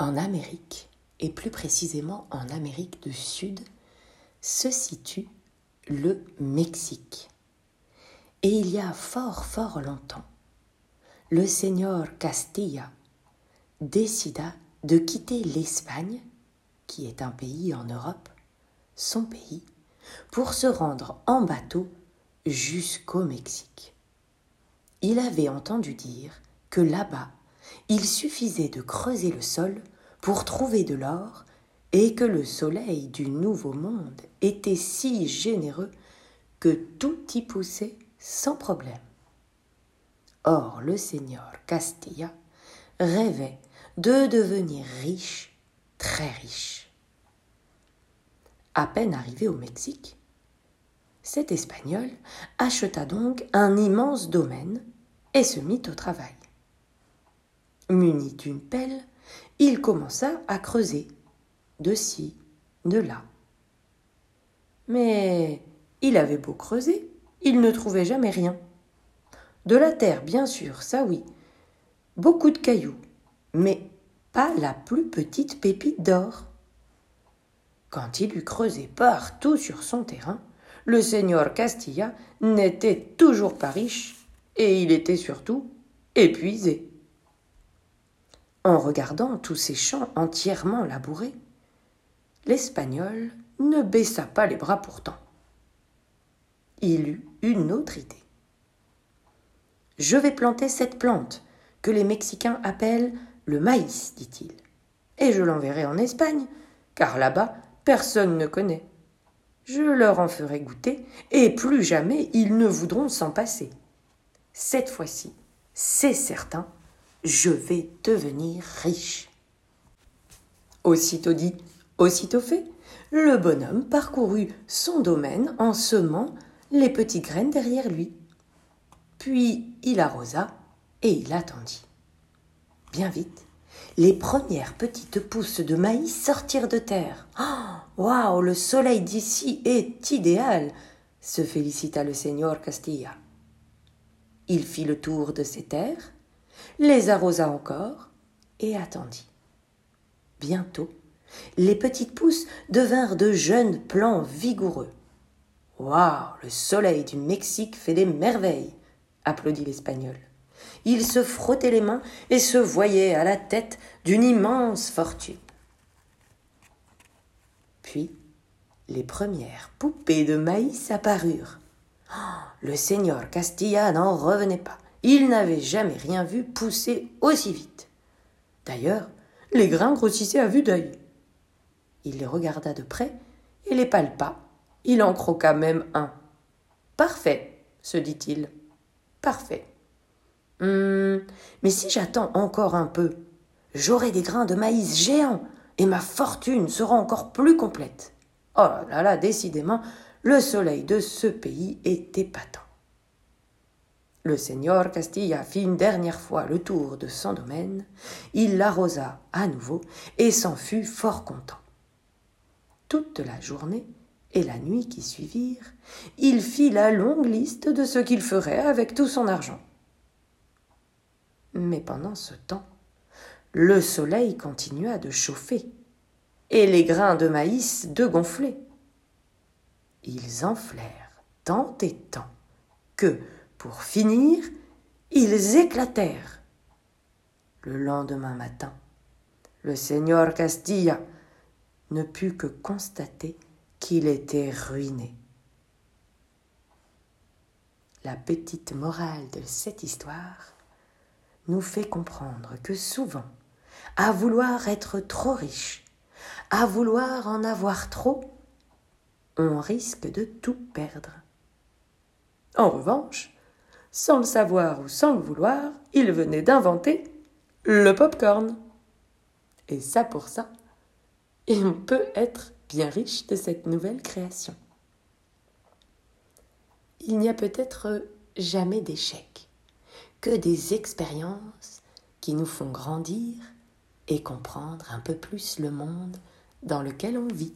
En Amérique, et plus précisément en Amérique du Sud, se situe le Mexique. Et il y a fort fort longtemps, le seigneur Castilla décida de quitter l'Espagne, qui est un pays en Europe, son pays, pour se rendre en bateau jusqu'au Mexique. Il avait entendu dire que là-bas, il suffisait de creuser le sol pour trouver de l'or et que le soleil du nouveau monde était si généreux que tout y poussait sans problème. Or le seigneur Castilla rêvait de devenir riche, très riche. À peine arrivé au Mexique, cet Espagnol acheta donc un immense domaine et se mit au travail. Muni d'une pelle, il commença à creuser, de ci, de là. Mais il avait beau creuser, il ne trouvait jamais rien. De la terre, bien sûr, ça oui. Beaucoup de cailloux, mais pas la plus petite pépite d'or. Quand il eut creusé partout sur son terrain, le seigneur Castilla n'était toujours pas riche, et il était surtout épuisé. En regardant tous ces champs entièrement labourés, l'Espagnol ne baissa pas les bras pourtant. Il eut une autre idée. Je vais planter cette plante que les Mexicains appellent le maïs, dit-il, et je l'enverrai en Espagne, car là-bas personne ne connaît. Je leur en ferai goûter, et plus jamais ils ne voudront s'en passer. Cette fois-ci, c'est certain, je vais devenir riche. Aussitôt dit, aussitôt fait, le bonhomme parcourut son domaine en semant les petites graines derrière lui. Puis il arrosa et il attendit. Bien vite, les premières petites pousses de maïs sortirent de terre. Oh, waouh, le soleil d'ici est idéal se félicita le seigneur Castilla. Il fit le tour de ses terres, les arrosa encore et attendit. Bientôt, les petites pousses devinrent de jeunes plants vigoureux. Waouh, le soleil du Mexique fait des merveilles, applaudit l'Espagnol. Il se frottait les mains et se voyait à la tête d'une immense fortune. Puis, les premières poupées de maïs apparurent. Oh, le seigneur Castilla n'en revenait pas. Il n'avait jamais rien vu pousser aussi vite. D'ailleurs, les grains grossissaient à vue d'œil. Il les regarda de près et les palpa. Il en croqua même un. Parfait, se dit-il. Parfait. Hum, mais si j'attends encore un peu, j'aurai des grains de maïs géants et ma fortune sera encore plus complète. Oh là là, décidément, le soleil de ce pays est épatant. Le seigneur Castilla fit une dernière fois le tour de son domaine, il l'arrosa à nouveau et s'en fut fort content. Toute la journée et la nuit qui suivirent, il fit la longue liste de ce qu'il ferait avec tout son argent. Mais pendant ce temps, le soleil continua de chauffer et les grains de maïs de gonfler. Ils enflèrent tant et tant que, pour finir, ils éclatèrent. Le lendemain matin, le seigneur Castilla ne put que constater qu'il était ruiné. La petite morale de cette histoire nous fait comprendre que souvent, à vouloir être trop riche, à vouloir en avoir trop, on risque de tout perdre. En revanche, sans le savoir ou sans le vouloir, il venait d'inventer le pop-corn. Et ça pour ça, on peut être bien riche de cette nouvelle création. Il n'y a peut-être jamais d'échec, que des expériences qui nous font grandir et comprendre un peu plus le monde dans lequel on vit.